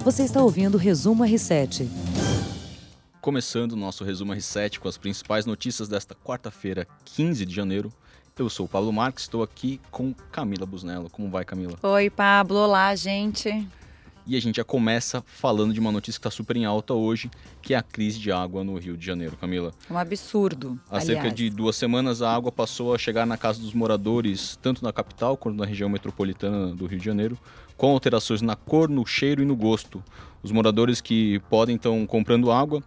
Você está ouvindo o Resumo R7. Começando o nosso Resumo R7 com as principais notícias desta quarta-feira, 15 de janeiro. Eu sou o Pablo Marques, estou aqui com Camila Busnello. Como vai, Camila? Oi, Pablo. Olá, gente. E a gente já começa falando de uma notícia que está super em alta hoje, que é a crise de água no Rio de Janeiro, Camila. Um absurdo. Há aliás. cerca de duas semanas a água passou a chegar na casa dos moradores, tanto na capital quanto na região metropolitana do Rio de Janeiro, com alterações na cor, no cheiro e no gosto. Os moradores que podem estão comprando água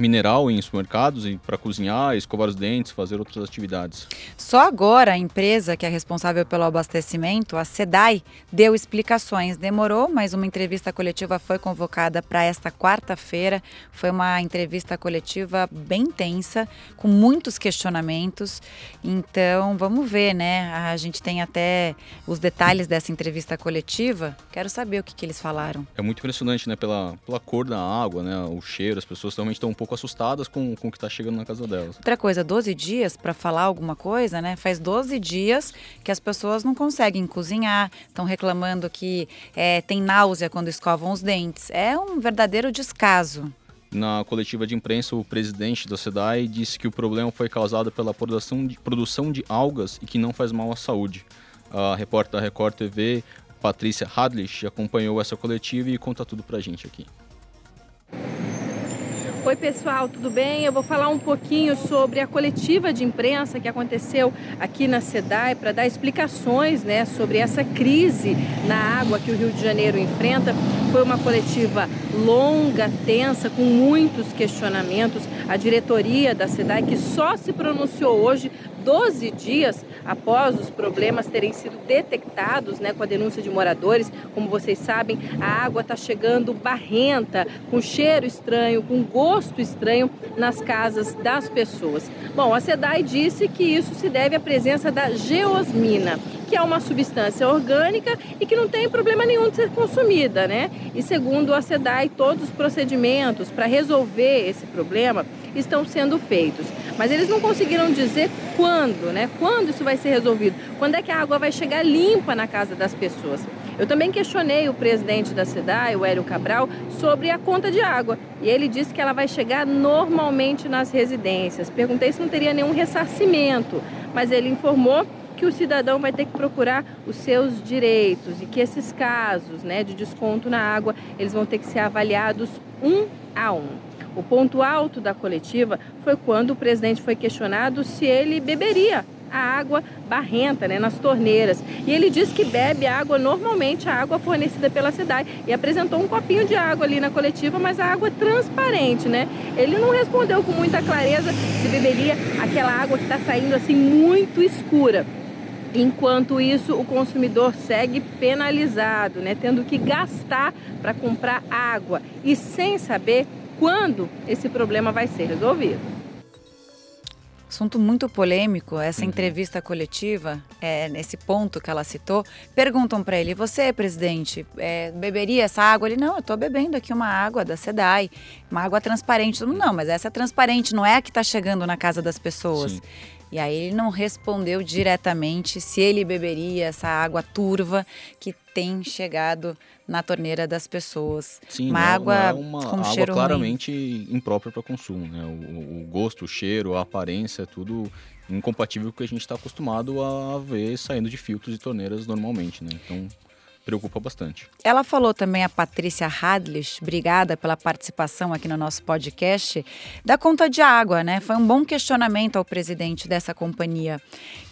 mineral em supermercados para cozinhar, escovar os dentes, fazer outras atividades. Só agora a empresa que é responsável pelo abastecimento, a SEDAI, deu explicações. Demorou, mas uma entrevista coletiva foi convocada para esta quarta-feira. Foi uma entrevista coletiva bem tensa, com muitos questionamentos. Então, vamos ver, né? A gente tem até os detalhes dessa entrevista coletiva. Quero saber o que, que eles falaram. É muito impressionante, né? Pela, pela cor da água, né? O cheiro, as pessoas realmente estão um pouco assustadas com, com o que está chegando na casa delas. Outra coisa, 12 dias para falar alguma coisa, né? Faz 12 dias que as pessoas não conseguem cozinhar, estão reclamando que é, tem náusea quando escovam os dentes. É um verdadeiro descaso. Na coletiva de imprensa, o presidente da SEDAI disse que o problema foi causado pela produção de, produção de algas e que não faz mal à saúde. A repórter da Record TV, Patrícia Hadlich, acompanhou essa coletiva e conta tudo pra gente aqui. Oi, pessoal, tudo bem? Eu vou falar um pouquinho sobre a coletiva de imprensa que aconteceu aqui na SEDAI para dar explicações né, sobre essa crise na água que o Rio de Janeiro enfrenta. Foi uma coletiva longa, tensa, com muitos questionamentos. A diretoria da SEDAI, que só se pronunciou hoje, 12 dias após os problemas terem sido detectados né, com a denúncia de moradores. Como vocês sabem, a água está chegando barrenta, com cheiro estranho, com gosto estranho nas casas das pessoas. Bom, a SEDAI disse que isso se deve à presença da geosmina, que é uma substância orgânica e que não tem problema nenhum de ser consumida, né? E segundo a SEDAI, todos os procedimentos para resolver esse problema estão sendo feitos. Mas eles não conseguiram dizer quando, né? Quando isso vai ser resolvido? Quando é que a água vai chegar limpa na casa das pessoas? Eu também questionei o presidente da SEDAI, o Hélio Cabral, sobre a conta de água. E ele disse que ela vai chegar normalmente nas residências. Perguntei se não teria nenhum ressarcimento, mas ele informou que o cidadão vai ter que procurar os seus direitos e que esses casos né, de desconto na água eles vão ter que ser avaliados um a um. O ponto alto da coletiva foi quando o presidente foi questionado se ele beberia a água barrenta né, nas torneiras. E ele disse que bebe água normalmente, a água fornecida pela cidade. E apresentou um copinho de água ali na coletiva, mas a água transparente, né? Ele não respondeu com muita clareza se beberia aquela água que está saindo assim muito escura. Enquanto isso, o consumidor segue penalizado, né, tendo que gastar para comprar água e sem saber quando esse problema vai ser resolvido. Assunto muito polêmico, essa uhum. entrevista coletiva, é, nesse ponto que ela citou, perguntam para ele, você, presidente, é, beberia essa água? Ele, não, eu estou bebendo aqui uma água da SEDAI, uma água transparente. Não, mas essa é transparente, não é a que está chegando na casa das pessoas. Sim. E aí ele não respondeu diretamente se ele beberia essa água turva que tem chegado na torneira das pessoas. Sim, uma não, água não é uma com água cheiro claramente ruim. imprópria para consumo. Né? O, o, gosto, o cheiro, a aparência, é tudo incompatível com o que a gente está acostumado a ver saindo de filtros e torneiras normalmente. Né? Então preocupa bastante. Ela falou também a Patrícia Hadlich, obrigada pela participação aqui no nosso podcast, da conta de água, né? Foi um bom questionamento ao presidente dessa companhia.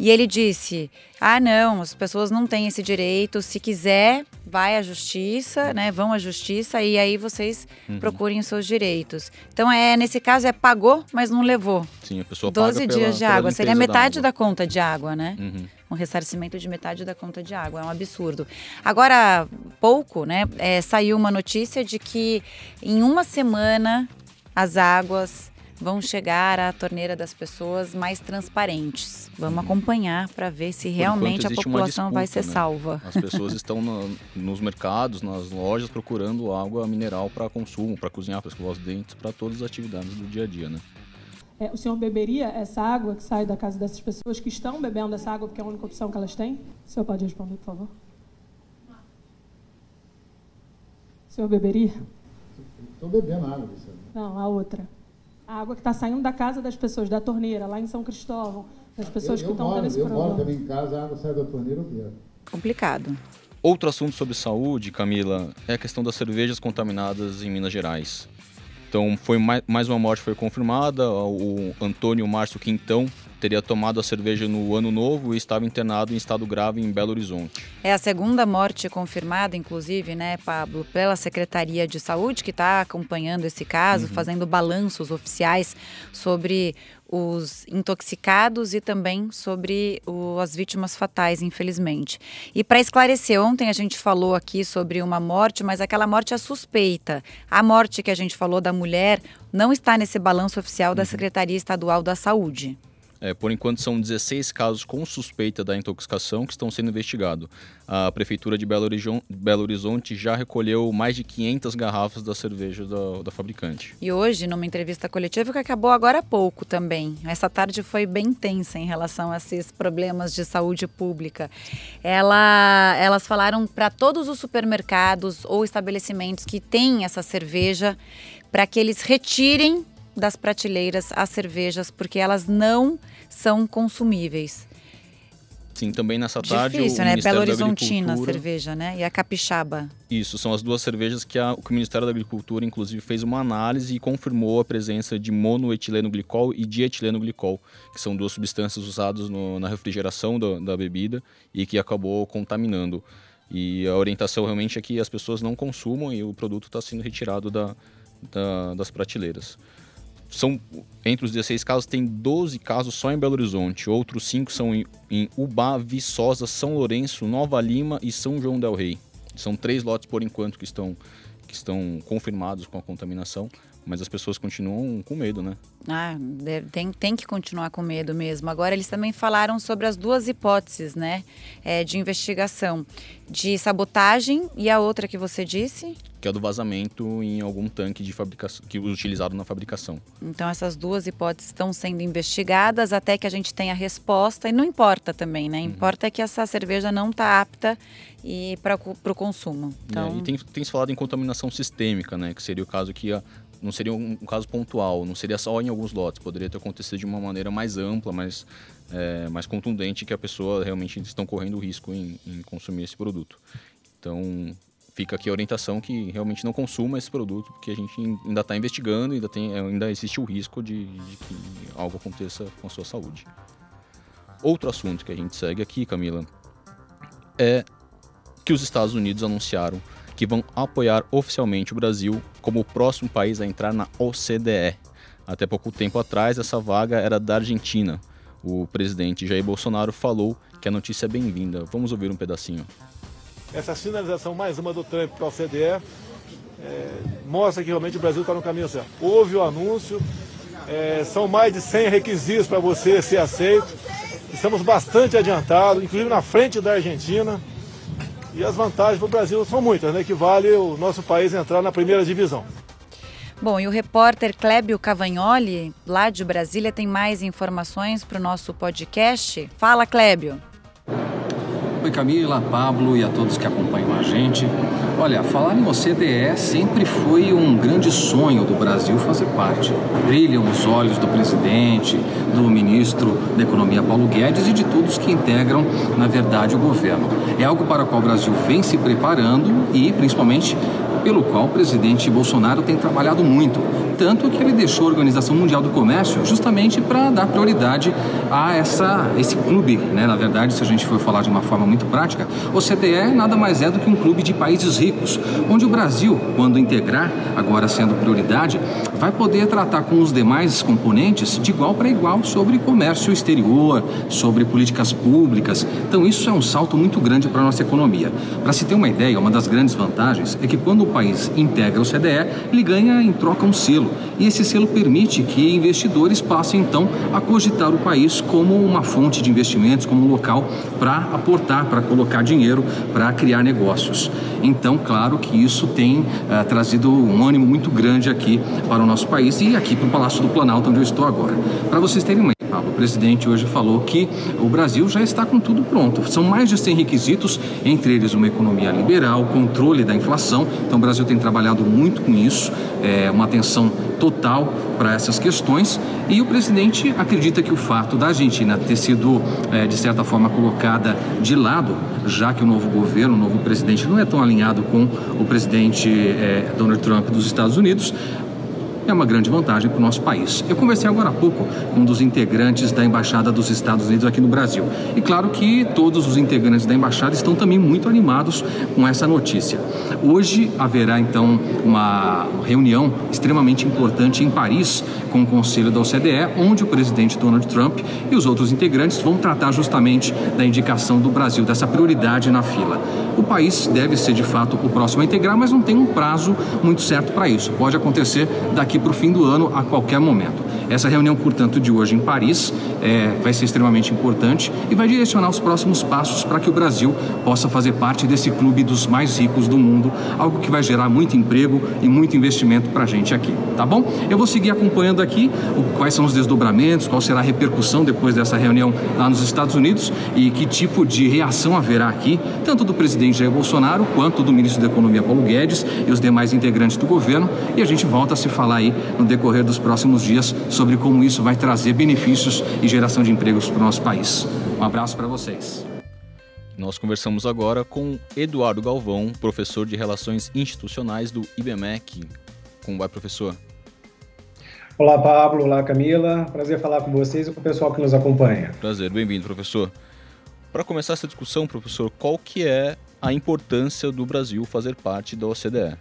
E ele disse: "Ah, não, as pessoas não têm esse direito, se quiser, vai à justiça, né? Vão à justiça e aí vocês uhum. procurem os seus direitos". Então é, nesse caso é pagou, mas não levou. Sim, a pessoa 12 paga dias pela, de água, seria metade da, da, conta de água, né? Uhum um ressarcimento de metade da conta de água. É um absurdo. Agora, pouco, né? É, saiu uma notícia de que em uma semana as águas vão chegar à torneira das pessoas mais transparentes. Vamos acompanhar para ver se realmente a população disputa, vai ser né? salva. As pessoas estão no, nos mercados, nas lojas, procurando água mineral para consumo, para cozinhar, para escovar os dentes, para todas as atividades do dia a dia, né? É, o senhor beberia essa água que sai da casa dessas pessoas que estão bebendo essa água porque é a única opção que elas têm? O senhor pode responder, por favor? O senhor beberia? Estou bebendo água, Luciano. Não, a outra. A água que está saindo da casa das pessoas, da torneira, lá em São Cristóvão, das pessoas eu, que eu estão moro, tendo esse eu problema. moro também em casa, a água sai da torneira, eu bebo. Complicado. Outro assunto sobre saúde, Camila, é a questão das cervejas contaminadas em Minas Gerais. Então, foi mais, mais uma morte foi confirmada. O Antônio Márcio Quintão teria tomado a cerveja no ano novo e estava internado em estado grave em Belo Horizonte. É a segunda morte confirmada, inclusive, né, Pablo, pela Secretaria de Saúde, que está acompanhando esse caso, fazendo balanços oficiais sobre os intoxicados e também sobre o- as vítimas fatais, infelizmente. E para esclarecer, ontem a gente falou aqui sobre uma morte, mas aquela morte é suspeita. A morte que a gente falou da mulher não está nesse balanço oficial da Secretaria Estadual da Saúde. É, por enquanto, são 16 casos com suspeita da intoxicação que estão sendo investigados. A Prefeitura de Belo Belo Horizonte já recolheu mais de 500 garrafas da cerveja da, da fabricante. E hoje, numa entrevista coletiva que acabou agora há pouco também, essa tarde foi bem intensa em relação a esses problemas de saúde pública. Ela, elas falaram para todos os supermercados ou estabelecimentos que têm essa cerveja para que eles retirem das prateleiras as cervejas, porque elas não são consumíveis. Sim, também nessa tarde Difícil, o né? Ministério Belo Horizontina a cerveja, né? E a capixaba. Isso, são as duas cervejas que, a- que o Ministério da Agricultura, inclusive, fez uma análise e confirmou a presença de monoetileno glicol e dietileno glicol, que são duas substâncias usadas no- na refrigeração da, da bebida e que acabou contaminando. E a orientação realmente é que as pessoas não consumam e o produto está sendo retirado da- da- das prateleiras. São, entre os 16 casos, tem 12 casos só em Belo Horizonte. Outros 5 são em, em Ubá, Viçosa, São Lourenço, Nova Lima e São João del Rei. São três lotes por enquanto que estão, que estão confirmados com a contaminação, mas as pessoas continuam com medo, né? Ah, tem, tem que continuar com medo mesmo. Agora, eles também falaram sobre as duas hipóteses, né, é, de investigação. De sabotagem e a outra que você disse. Que é do vazamento em algum tanque de fabricação, que utilizado na fabricação. Então, essas duas hipóteses estão sendo investigadas até que a gente tenha resposta. E não importa também, né? Importa é que essa cerveja não está apta e para o consumo. Então, É, e tem, tem se falado em contaminação sistêmica, né? Que seria o caso que a- não seria um, um caso pontual, não seria só em alguns lotes, poderia ter acontecido de uma maneira mais ampla, mais, é, mais contundente, que a pessoa realmente estão correndo risco em, em consumir esse produto. Então, fica aqui a orientação que realmente não consuma esse produto, porque a gente ainda está investigando, ainda, tem, ainda existe o risco de, de que algo aconteça com a sua saúde. Outro assunto que a gente segue aqui, Camila, é que os Estados Unidos anunciaram que vão apoiar oficialmente o Brasil como o próximo país a entrar na OCDE. Até pouco tempo atrás, essa vaga era da Argentina. O presidente Jair Bolsonaro falou que a notícia é bem-vinda. Vamos ouvir um pedacinho. Essa sinalização, mais uma do Trump para a OCDE, é, mostra que realmente o Brasil está no caminho certo. Houve o anúncio, é, são mais de 100 requisitos para você ser aceito. Estamos bastante adiantados, inclusive na frente da Argentina. E as vantagens para o Brasil são muitas, né? Que vale o nosso país entrar na primeira divisão. Bom, e o repórter Clébio Cavagnoli, lá de Brasília, tem mais informações para o nosso podcast. Fala, Clébio. Oi Camila, Pablo e a todos que acompanham a gente. Olha, falar em OCDE sempre foi um grande sonho do Brasil fazer parte. Brilham os olhos do presidente, do ministro da Economia Paulo Guedes e de todos que integram, na verdade, o governo. É algo para o qual o Brasil vem se preparando e, principalmente, pelo qual o presidente Bolsonaro tem trabalhado muito. Tanto que ele deixou a Organização Mundial do Comércio justamente para dar prioridade a essa, esse clube. Né? Na verdade, se a gente for falar de uma forma muito prática, o CDE nada mais é do que um clube de países ricos, onde o Brasil, quando integrar, agora sendo prioridade, vai poder tratar com os demais componentes de igual para igual sobre comércio exterior, sobre políticas públicas. Então, isso é um salto muito grande para a nossa economia. Para se ter uma ideia, uma das grandes vantagens é que quando o país integra o CDE, ele ganha em troca um selo. E esse selo permite que investidores passem então a cogitar o país como uma fonte de investimentos, como um local para aportar, para colocar dinheiro, para criar negócios. Então, claro que isso tem ah, trazido um ânimo muito grande aqui para o nosso país e aqui para o Palácio do Planalto, onde eu estou agora. Para vocês terem uma presidente hoje falou que o Brasil já está com tudo pronto. São mais de 100 requisitos, entre eles uma economia liberal, controle da inflação. Então o Brasil tem trabalhado muito com isso, é, uma atenção total para essas questões. E o presidente acredita que o fato da Argentina ter sido, é, de certa forma, colocada de lado, já que o novo governo, o novo presidente não é tão alinhado com o presidente é, Donald Trump dos Estados Unidos, é uma grande vantagem para o nosso país. Eu conversei agora há pouco com um dos integrantes da Embaixada dos Estados Unidos aqui no Brasil. E claro que todos os integrantes da Embaixada estão também muito animados com essa notícia. Hoje haverá então uma reunião extremamente importante em Paris com o Conselho da OCDE, onde o presidente Donald Trump e os outros integrantes vão tratar justamente da indicação do Brasil, dessa prioridade na fila. O país deve ser de fato o próximo a integrar, mas não tem um prazo muito certo para isso. Pode acontecer daqui para o fim do ano, a qualquer momento. Essa reunião, portanto, de hoje em Paris é, vai ser extremamente importante e vai direcionar os próximos passos para que o Brasil possa fazer parte desse clube dos mais ricos do mundo, algo que vai gerar muito emprego e muito investimento para a gente aqui, tá bom? Eu vou seguir acompanhando aqui o, quais são os desdobramentos, qual será a repercussão depois dessa reunião lá nos Estados Unidos e que tipo de reação haverá aqui, tanto do presidente Jair Bolsonaro quanto do ministro da Economia Paulo Guedes e os demais integrantes do governo. E a gente volta a se falar aí no decorrer dos próximos dias sobre como isso vai trazer benefícios e geração de empregos para o nosso país. Um abraço para vocês. Nós conversamos agora com Eduardo Galvão, professor de Relações Institucionais do IBMEC. Como vai, professor? Olá, Pablo. Olá, Camila. Prazer falar com vocês e com o pessoal que nos acompanha. Prazer, bem-vindo, professor. Para começar essa discussão, professor, qual que é a importância do Brasil fazer parte da OCDE?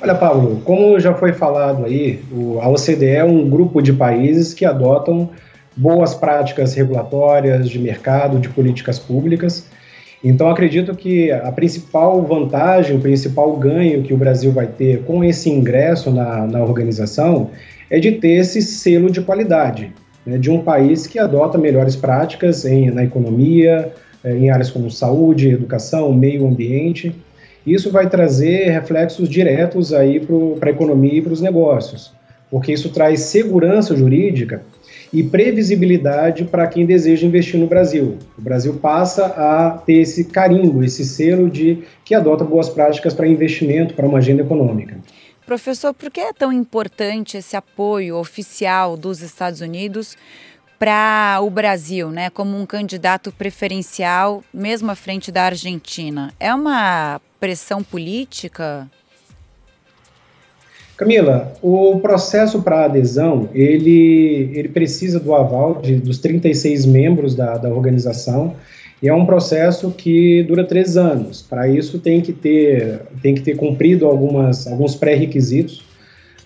Olha, Pablo, como já foi falado aí, a OCDE é um grupo de países que adotam boas práticas regulatórias de mercado, de políticas públicas. Então, acredito que a principal vantagem, o principal ganho que o Brasil vai ter com esse ingresso na, na organização é de ter esse selo de qualidade, né, de um país que adota melhores práticas em, na economia, eh, em áreas como saúde, educação, meio ambiente. Isso vai trazer reflexos diretos aí para a economia e para os negócios, porque isso traz segurança jurídica e previsibilidade para quem deseja investir no Brasil. O Brasil passa a ter esse carimbo, esse selo de que adota boas práticas para investimento, para uma agenda econômica. Professor, por que é tão importante esse apoio oficial dos Estados Unidos para o Brasil, né, como um candidato preferencial, mesmo à frente da Argentina? É uma pressão política? Camila, o processo para adesão, ele, ele precisa do aval de, dos 36 membros da, da organização, e é um processo que dura três anos. Para isso tem que ter, tem que ter cumprido algumas, alguns pré-requisitos,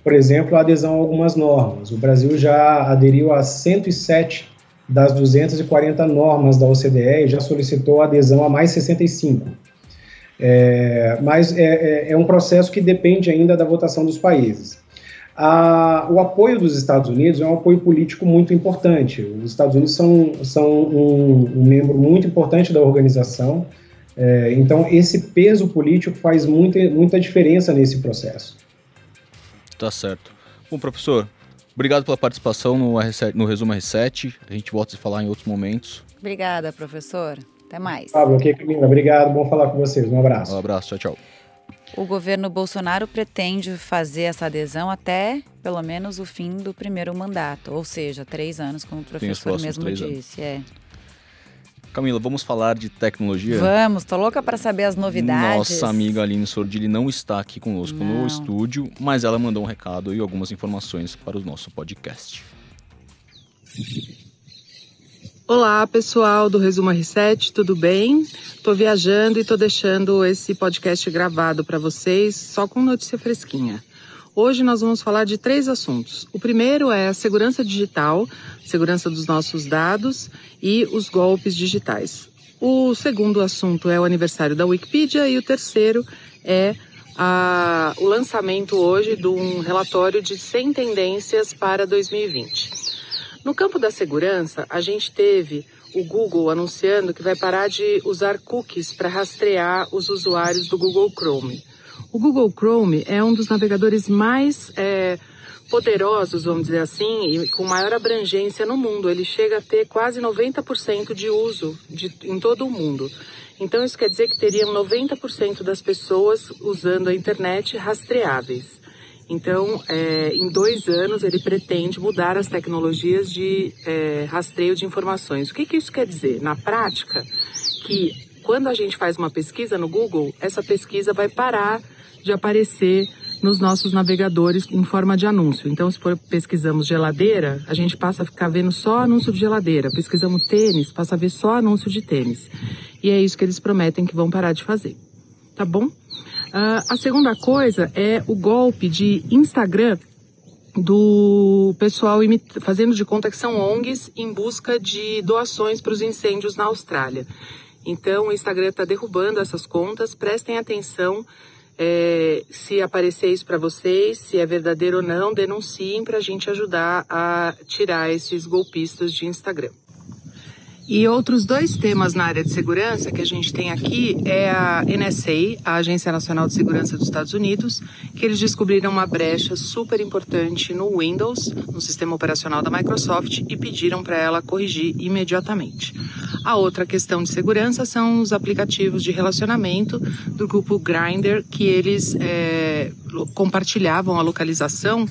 por exemplo, a adesão a algumas normas. O Brasil já aderiu a 107 das 240 normas da OCDE e já solicitou adesão a mais 65. É, mas é, é, é, um processo que depende ainda da votação dos países. A, o apoio dos Estados Unidos é um apoio político muito importante. Os Estados Unidos são, são um, um membro muito importante da organização, é, então esse peso político faz muita, muita diferença nesse processo. Tá certo. Bom, professor, obrigado pela participação no, R7, no Resumo R7. A gente volta a se falar em outros momentos. Obrigada, professor. Até mais. Pablo, ok, Camila. Obrigado, bom falar com vocês. Um abraço. Um abraço, tchau, tchau. O governo Bolsonaro pretende fazer essa adesão até, pelo menos, o fim do primeiro mandato, ou seja, três anos, como o professor mesmo disse. É. Camila, vamos falar de tecnologia? Vamos, tô louca para saber as novidades. Nossa amiga Aline Sordilli não está aqui conosco não. no estúdio, mas ela mandou um recado e algumas informações para o nosso podcast. Olá, pessoal do Resumo R7, tudo bem? Tô viajando e tô deixando esse podcast gravado para vocês, só com notícia fresquinha. Hoje nós vamos falar de três assuntos. O primeiro é a segurança digital, segurança dos nossos dados e os golpes digitais. O segundo assunto é o aniversário da Wikipedia e o terceiro é a, o lançamento hoje de um relatório de 100 tendências para 2020. No campo da segurança, a gente teve o Google anunciando que vai parar de usar cookies para rastrear os usuários do Google Chrome. O Google Chrome é um dos navegadores mais é, poderosos, vamos dizer assim, e com maior abrangência no mundo. Ele chega a ter quase 90% de uso de, em todo o mundo. Então, isso quer dizer que teriam 90% das pessoas usando a internet rastreáveis. Então, é, em dois anos, ele pretende mudar as tecnologias de é, rastreio de informações. O que, que isso quer dizer? Na prática, que quando a gente faz uma pesquisa no Google, essa pesquisa vai parar de aparecer nos nossos navegadores em forma de anúncio. Então, se pesquisamos geladeira, a gente passa a ficar vendo só anúncio de geladeira. Pesquisamos tênis, passa a ver só anúncio de tênis. E é isso que eles prometem que vão parar de fazer. Tá bom? Uh, a segunda coisa é o golpe de Instagram do pessoal fazendo de conta que são ONGs em busca de doações para os incêndios na Austrália. Então, o Instagram está derrubando essas contas. Prestem atenção é, se aparecer isso para vocês, se é verdadeiro ou não, denunciem para a gente ajudar a tirar esses golpistas de Instagram. E outros dois temas na área de segurança que a gente tem aqui é a NSA, a Agência Nacional de Segurança dos Estados Unidos, que eles descobriram uma brecha super importante no Windows, no sistema operacional da Microsoft, e pediram para ela corrigir imediatamente. A outra questão de segurança são os aplicativos de relacionamento do grupo Grindr, que eles é, compartilhavam a localização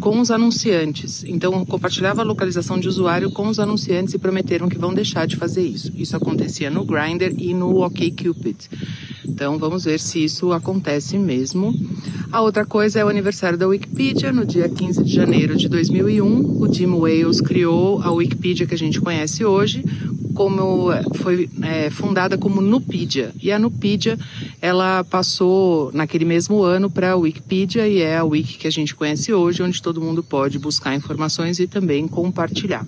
com os anunciantes. Então, compartilhava a localização de usuário com os anunciantes e prometeram que vão deixar de fazer isso. Isso acontecia no Grindr e no OkCupid. Então, vamos ver se isso acontece mesmo. A outra coisa é o aniversário da Wikipedia, no dia 15 de janeiro de 2001. O Jim Wales criou a Wikipedia que a gente conhece hoje, como foi é, fundada como Nupedia. E a Nupedia, ela passou naquele mesmo ano para a Wikipedia e é a wiki que a gente conhece hoje, onde todo mundo pode buscar informações e também compartilhar.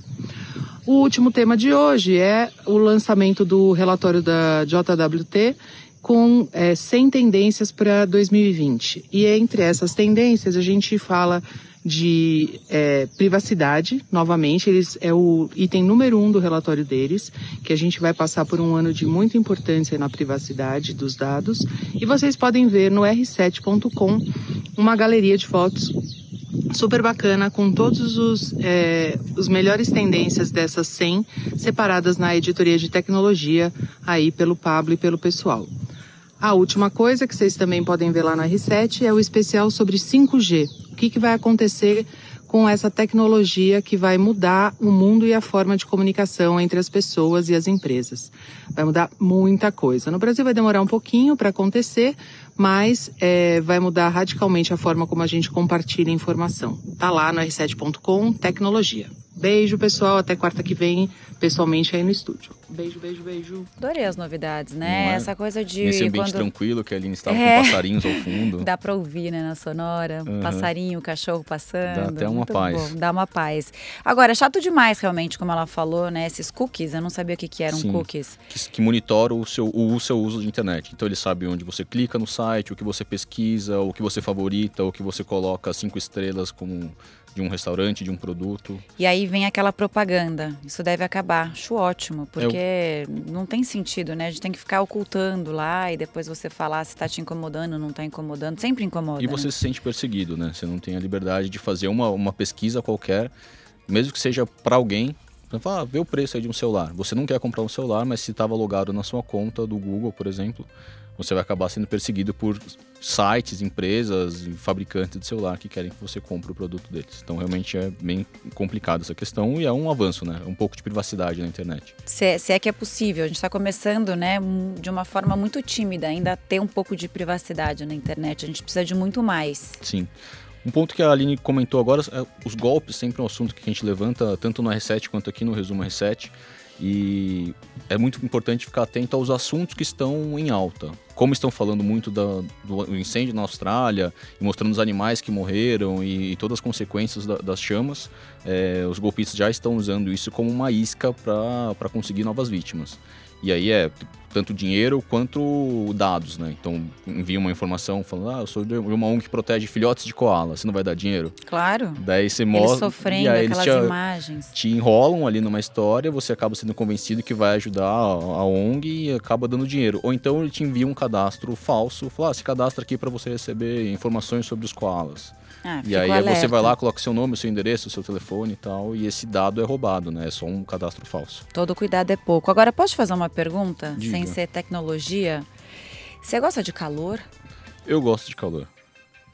O último tema de hoje é o lançamento do relatório da JWT com é, 100 tendências para 2020. E entre essas tendências a gente fala de é, privacidade, novamente, eles é o item número um do relatório deles, que a gente vai passar por um ano de muita importância na privacidade dos dados. E vocês podem ver no r7.com uma galeria de fotos super bacana com todos os, é, os melhores tendências dessas 100 separadas na editoria de tecnologia aí pelo Pablo e pelo pessoal. A última coisa que vocês também podem ver lá na R7 é o especial sobre 5G. Que, que vai acontecer com essa tecnologia que vai mudar o mundo e a forma de comunicação entre as pessoas e as empresas. Vai mudar muita coisa. No Brasil vai demorar um pouquinho para acontecer, mas é, vai mudar radicalmente a forma como a gente compartilha informação. Tá lá no r7.com, tecnologia. Beijo, pessoal. Até quarta que vem, pessoalmente aí no estúdio. Beijo, beijo, beijo. Adorei as novidades, né? É? Essa coisa de. Nesse ambiente quando... tranquilo, que a Aline estava é. com passarinhos ao fundo. Dá pra ouvir, né, na sonora. Uhum. Passarinho, cachorro passando. Dá até uma paz. Bom. Dá uma paz. Agora, é chato demais, realmente, como ela falou, né? Esses cookies, eu não sabia o que, que eram Sim, cookies. Que, que monitoram o seu, o seu uso de internet. Então, ele sabe onde você clica no site, o que você pesquisa, o que você favorita, o que você coloca cinco estrelas como de um restaurante, de um produto. E aí vem aquela propaganda. Isso deve acabar. Acho ótimo, porque Eu... não tem sentido, né? A gente tem que ficar ocultando lá e depois você falar se está te incomodando, não está incomodando. Sempre incomoda. E você né? se sente perseguido, né? Você não tem a liberdade de fazer uma, uma pesquisa qualquer, mesmo que seja para alguém. Você fala, ah, vê o preço aí de um celular. Você não quer comprar um celular, mas se estava logado na sua conta do Google, por exemplo, você vai acabar sendo perseguido por sites, empresas fabricantes de celular que querem que você compre o produto deles. Então, realmente é bem complicado essa questão e é um avanço, né? Um pouco de privacidade na internet. Se é, se é que é possível. A gente está começando, né, de uma forma muito tímida, ainda ter um pouco de privacidade na internet. A gente precisa de muito mais. Sim. Um ponto que a Aline comentou agora, é, os golpes sempre é um assunto que a gente levanta tanto no R7 quanto aqui no Resumo R7. E é muito importante ficar atento aos assuntos que estão em alta. Como estão falando muito da, do incêndio na Austrália mostrando os animais que morreram e, e todas as consequências da, das chamas, é, os golpistas já estão usando isso como uma isca para conseguir novas vítimas. E aí é tanto dinheiro quanto dados, né? Então envia uma informação falando, ah, eu sou de uma ONG que protege filhotes de koala, você não vai dar dinheiro? Claro. Daí você mostra. Eles sofrendo, e aí aquelas eles te, imagens. Te enrolam ali numa história, você acaba sendo convencido que vai ajudar a, ONG e acaba dando dinheiro. Ou então ele te envia um cadastro falso, fala, ah, se cadastra aqui para você receber informações sobre os koalas. Ah, e aí alerta. você vai lá, coloca seu nome, seu endereço, seu telefone e tal, e esse dado é roubado, né? É só um cadastro falso. Todo cuidado é pouco. Agora, posso fazer uma pergunta, Diga. sem ser tecnologia? Você gosta de calor? Eu gosto de calor.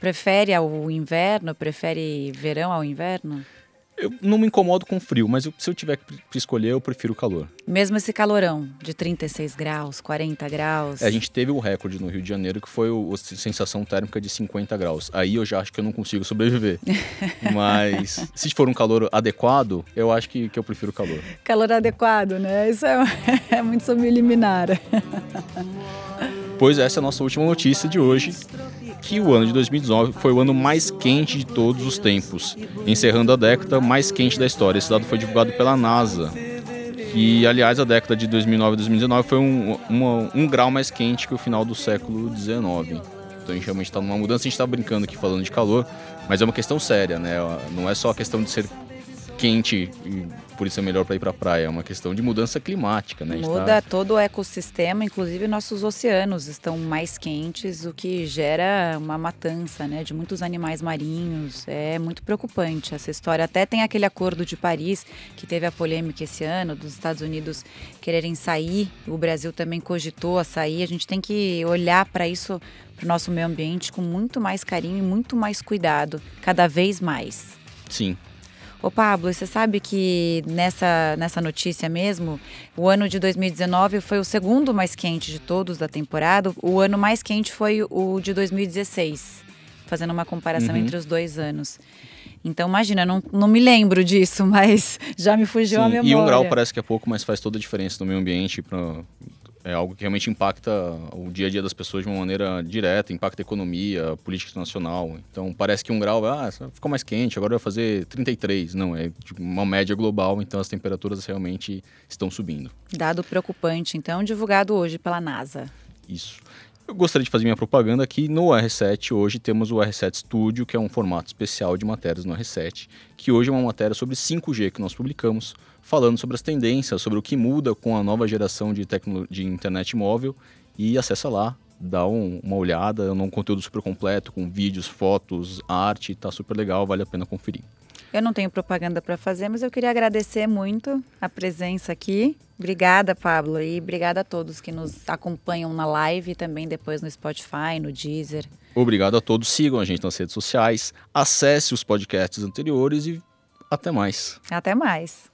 Prefere ao inverno? Prefere verão ao inverno? Eu não me incomodo com frio, mas eu, se eu tiver que escolher, eu prefiro o calor. Mesmo esse calorão de 36 graus, 40 graus. É, a gente teve o um recorde no Rio de Janeiro que foi a sensação térmica de 50 graus. Aí eu já acho que eu não consigo sobreviver. mas se for um calor adequado, eu acho que, que eu prefiro o calor. Calor adequado, né? Isso é, é muito subliminar. pois essa é a nossa última notícia de hoje que o ano de 2019 foi o ano mais quente de todos os tempos, encerrando a década mais quente da história. Esse dado foi divulgado pela NASA. E, aliás, a década de 2009 e 2019 foi um, uma, um grau mais quente que o final do século XIX. Então a gente realmente está numa mudança. A gente está brincando aqui falando de calor, mas é uma questão séria, né? Não é só a questão de ser quente e por isso é melhor para ir para a praia. É uma questão de mudança climática, né? Muda tá... todo o ecossistema, inclusive nossos oceanos estão mais quentes, o que gera uma matança, né, de muitos animais marinhos. É muito preocupante essa história. Até tem aquele acordo de Paris que teve a polêmica esse ano dos Estados Unidos quererem sair. O Brasil também cogitou a sair. A gente tem que olhar para isso, para o nosso meio ambiente, com muito mais carinho e muito mais cuidado, cada vez mais. Sim, Ô Pablo, você sabe que nessa, nessa notícia mesmo, o ano de 2019 foi o segundo mais quente de todos da temporada. O ano mais quente foi o de 2016, fazendo uma comparação uhum. entre os dois anos. Então, imagina, não, não me lembro disso, mas já me fugiu Sim, a memória. E um grau parece que é pouco, mas faz toda a diferença no meio ambiente para é algo que realmente impacta o dia a dia das pessoas de uma maneira direta, impacta a economia, política nacional. Então parece que um grau, ah, ficou mais quente, agora vai fazer 33. Não, é tipo, uma média global, então as temperaturas realmente estão subindo. Dado preocupante, então, divulgado hoje pela NASA. Isso. Eu gostaria de fazer minha propaganda aqui no R7. Hoje temos o R7 Studio, que é um formato especial de matérias no R7, que hoje é uma matéria sobre 5G que nós publicamos falando sobre as tendências, sobre o que muda com a nova geração de, de internet móvel e acessa lá, dá um, uma olhada, é um conteúdo super completo com vídeos, fotos, arte, tá super legal, vale a pena conferir. Eu não tenho propaganda para fazer, mas eu queria agradecer muito a presença aqui. Obrigada, Pablo, e obrigada a todos que nos acompanham na live e também depois no Spotify, no Deezer. Obrigado a todos, sigam a gente nas redes sociais, acesse os podcasts anteriores e até mais. Até mais.